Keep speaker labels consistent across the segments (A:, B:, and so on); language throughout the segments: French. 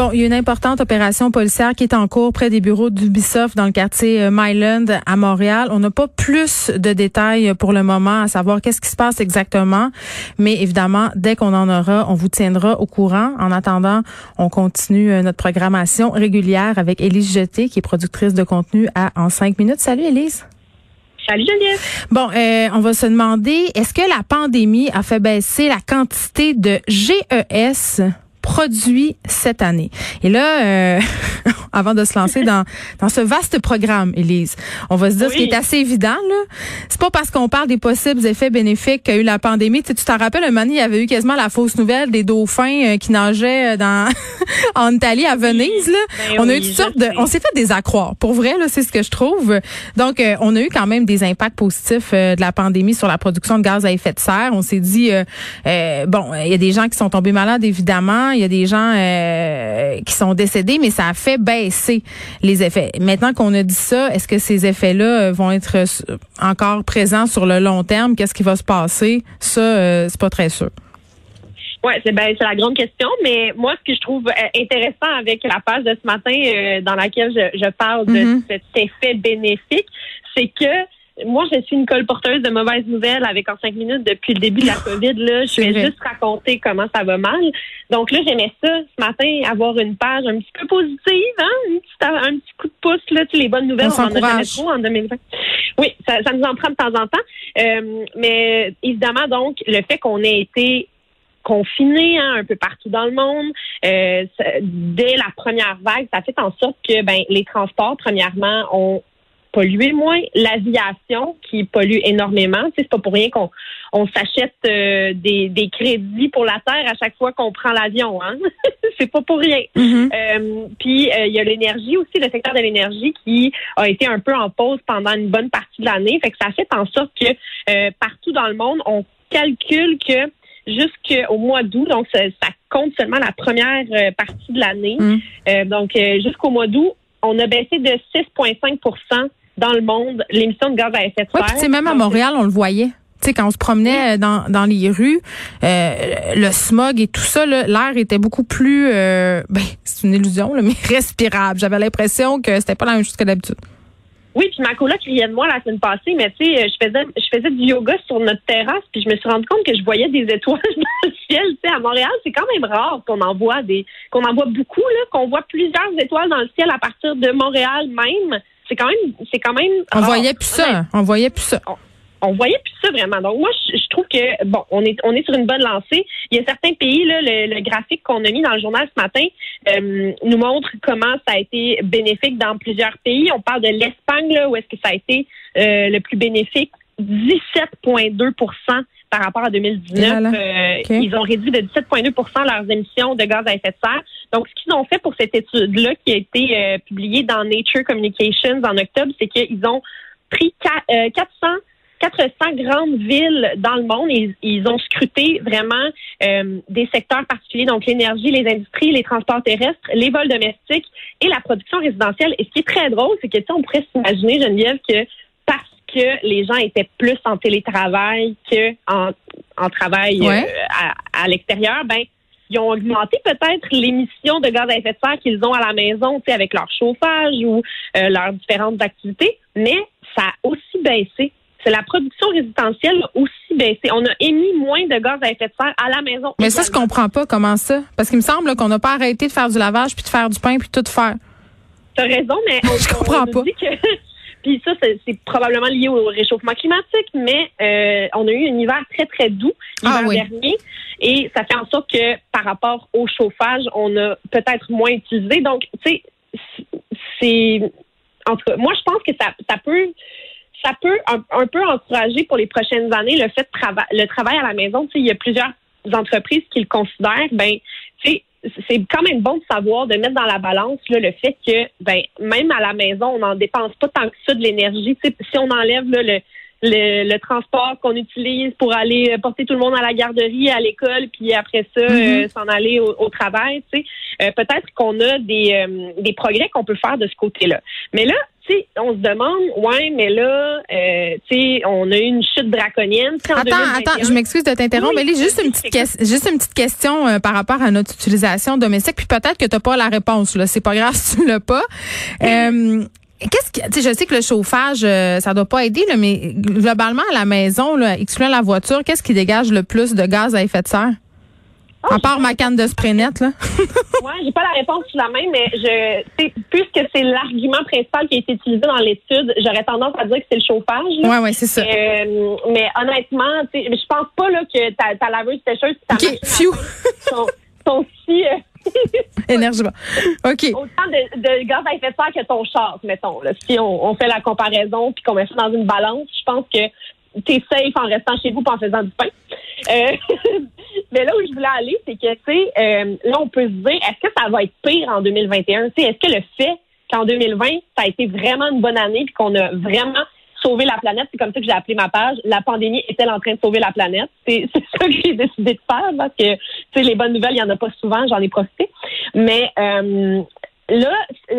A: Bon, il y a une importante opération policière qui est en cours près des bureaux d'Ubisoft dans le quartier euh, Myland à Montréal. On n'a pas plus de détails pour le moment à savoir qu'est-ce qui se passe exactement, mais évidemment, dès qu'on en aura, on vous tiendra au courant. En attendant, on continue euh, notre programmation régulière avec Élise Jeté, qui est productrice de contenu à En 5 minutes. Salut Élise.
B: Salut Geneviève.
A: Bon, euh, on va se demander, est-ce que la pandémie a fait baisser la quantité de GES produits cette année. Et là, euh, avant de se lancer dans, dans ce vaste programme, Élise, on va se dire ce qui est assez évident. là. C'est pas parce qu'on parle des possibles effets bénéfiques qu'a eu la pandémie. Tu sais, tu t'en rappelles, un moment, il y avait eu quasiment la fausse nouvelle des dauphins euh, qui nageaient dans en Italie, à Venise. Là.
B: Ben
A: on a eu toutes sortes de... On s'est fait des accroires. Pour vrai, là, c'est ce que je trouve. Donc, euh, on a eu quand même des impacts positifs euh, de la pandémie sur la production de gaz à effet de serre. On s'est dit, euh, euh, bon, il y a des gens qui sont tombés malades, évidemment. Il y a des gens euh, qui sont décédés, mais ça a fait baisser les effets. Maintenant qu'on a dit ça, est-ce que ces effets-là euh, vont être euh, encore présents sur le long terme? Qu'est-ce qui va se passer? Ça, euh, c'est pas très sûr.
B: Ouais, c'est ben c'est la grande question, mais moi ce que je trouve intéressant avec la page de ce matin euh, dans laquelle je, je parle de
A: Mhm.
B: cet effet bénéfique, c'est que moi je suis une colporteuse de mauvaises nouvelles avec en cinq minutes depuis le début de la COVID là, je vais
A: vrai.
B: juste raconter comment ça va mal. Donc là j'aimais ça ce matin avoir une page un petit peu positive, hein, un petit, un petit coup de pouce là, tu les bonnes nouvelles
A: On
B: on, en a jamais trop en 2020. Oui, ça, ça nous en prend de temps en temps, Euh, mais évidemment donc le fait qu'on ait été confinés hein, un peu partout dans le monde. Euh, ça- dès la première vague, ça fait en sorte que ben, les transports, premièrement, ont pollué moins. L'aviation, qui pollue énormément. Tu sais, C'est pas pour rien qu'on on s'achète euh, des, des crédits pour la Terre à chaque fois qu'on prend l'avion. Hein? C'est pas pour rien. Euh, puis euh, il y a l'énergie aussi, le secteur de l'énergie qui a été un peu en pause pendant une bonne partie de l'année. Fait que ça fait en sorte que euh, partout dans le monde, on calcule que jusqu'au mois d'août, donc ça, ça compte seulement la première euh, partie de l'année.
A: Mm.
B: Euh, donc euh, jusqu'au mois d'août, on a baissé de 6,5 dans le monde l'émission de gaz à effet de
A: Ouais,
B: serre.
A: sais, même à Montréal, on le voyait. Quand on se promenait euh, dans, dans les rues, euh, le smog et tout ça, l'air était beaucoup plus, euh, ben, c'est une illusion, là, mais respirable. J'avais l'impression que c'était pas la même chose que d'habitude.
B: Oui, puis ma coloc riait de moi la semaine passée, mais tu sais, je faisais, je faisais du yoga sur notre terrasse, puis je me suis rendu compte que je voyais des étoiles dans le ciel. Tu sais, à Montréal, c'est quand même rare qu'on en voit des, qu'on en voit beaucoup là, qu'on voit plusieurs étoiles dans le ciel à partir de Montréal même. C'est quand même, c'est quand même.
A: On
B: rare.
A: voyait plus ça. On voyait plus ça.
B: on voyait plus ça vraiment. Donc moi, je, je trouve que bon, on est on est sur une bonne lancée. Il y a certains pays là, le, le graphique qu'on a mis dans le journal ce matin euh, nous montre comment ça a été bénéfique dans plusieurs pays. On parle de l'Espagne là, où est-ce que ça a été euh, le plus bénéfique, 17,2 par rapport à 2019.
A: Et là là.
B: Euh. Ils ont réduit de 17,2% leurs émissions de gaz à effet de serre. Donc, ce qu'ils ont fait pour cette étude-là, qui a été euh, publiée dans Nature Communications en octobre, c'est qu'ils ont pris qua- euh, 400 400 grandes villes dans le monde. Ils, ils ont scruté vraiment euh, des secteurs particuliers, donc l'énergie, les industries, les transports terrestres, les vols domestiques et la production résidentielle. Et ce qui est très drôle, c'est que tu sais, on pourrait s'imaginer, Geneviève, que que les gens étaient plus en télétravail que en, en travail
A: Ouais.
B: euh, à, à l'extérieur, ben ils ont augmenté peut-être l'émission de gaz à effet de serre qu'ils ont à la maison, tu sais, avec leur chauffage ou euh, leurs différentes activités, mais ça a aussi baissé. C'est la production résidentielle a aussi baissé. On a émis moins de gaz à effet de serre à la maison.
A: Mais ça, je comprends pas comment ça. Parce qu'il me semble qu'on n'a pas arrêté de faire du lavage, puis de faire du pain, puis tout faire.
B: T'as raison, mais on,
A: Je
B: on
A: comprends pas.
B: dit que. Puis ça, c'est probablement lié au réchauffement climatique, mais euh, on a eu un hiver très, très doux l'hiver
A: Ah oui.
B: dernier. Et ça fait en sorte que par rapport au chauffage, on a peut-être moins utilisé. Donc, tu sais, c'est. En tout cas, moi, je pense que ça, ça peut. Ça peut un, un peu encourager pour les prochaines années le fait de travail, le travail à la maison. Tu sais, il y a plusieurs entreprises qui le considèrent. Ben, c'est quand même bon de savoir, de mettre dans la balance là, le fait que ben même à la maison, on n'en dépense pas tant que ça de l'énergie. Si on enlève là, le, le, le transport qu'on utilise pour aller porter tout le monde à la garderie, à l'école, puis après ça, euh, s'en aller au, au travail. Tu sais, Euh, peut-être qu'on a des, euh, des progrès qu'on peut faire de ce côté-là. Mais là, sais, on se demande, ouais, mais là, euh, tu sais, on a eu une chute draconienne.
A: Attends,
B: 2021,
A: attends, je m'excuse de t'interrompre,
B: Oui,
A: mais juste une petite, ques- juste une petite question euh, par rapport à notre utilisation domestique, puis peut-être que tu n'as pas la réponse, là. C'est pas grave si tu l'as pas. Euh, Qu'est-ce que, tu sais, je sais que le chauffage, euh, ça doit pas aider, là, mais globalement, à la maison, là, excluant la voiture, qu'est-ce qui dégage le plus de gaz à effet de serre? À part ma canne de spray net, là.
B: Ouais, j'ai pas la réponse sous la main, mais je, tu sais, puisque c'est l'argument principal qui a été utilisé dans l'étude, j'aurais tendance à dire que c'est le chauffage. là.
A: Ouais, ouais, c'est ça.
B: Euh, mais honnêtement, tu je pense pas là que ta, ta laveuse sécheuse, ta
A: OK,
B: machine à
A: phew,
B: sont, sont si euh,
A: énergie. OK.
B: autant de, de gaz à effet de serre que ton char, mettons. Là. Si on, on fait la comparaison puis qu'on met ça dans une balance, je pense que t'es safe en restant chez vous et en faisant du pain. Euh, mais là où je voulais aller, c'est que, tu sais, euh, là, on peut se dire, est-ce que ça va être pire en 2021? Tu sais, est-ce que le fait qu'en 2020, ça a été vraiment une bonne année puis qu'on a vraiment sauvé la planète, c'est comme ça que j'ai appelé ma page, la pandémie est-elle en train de sauver la planète? C'est ça que j'ai décidé de faire parce que, tu sais, les bonnes nouvelles, il n'y en a pas souvent, j'en ai profité. Mais euh, là,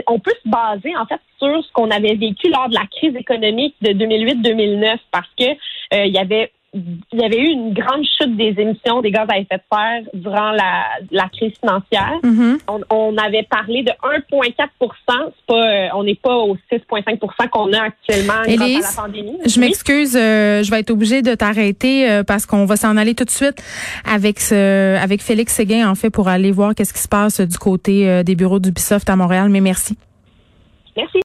B: on peut se baser en fait sur ce qu'on avait vécu lors de la crise économique de 2008-2009 parce que euh, il y avait il y avait eu une grande chute des émissions des gaz à effet de serre durant la, la crise financière.
A: Mhm.
B: On, on avait parlé de 1,4 C'est pas, euh, on n'est pas au 6,5 qu'on a actuellement
A: Élise,
B: grâce à la pandémie.
A: Je
B: Oui.
A: m'excuse, euh, je vais être obligée de t'arrêter euh, parce qu'on va s'en aller tout de suite avec ce, avec Félix Séguin en fait pour aller voir qu'est-ce qui se passe du côté euh, des bureaux d'Ubisoft à Montréal. Mais merci.
B: Merci.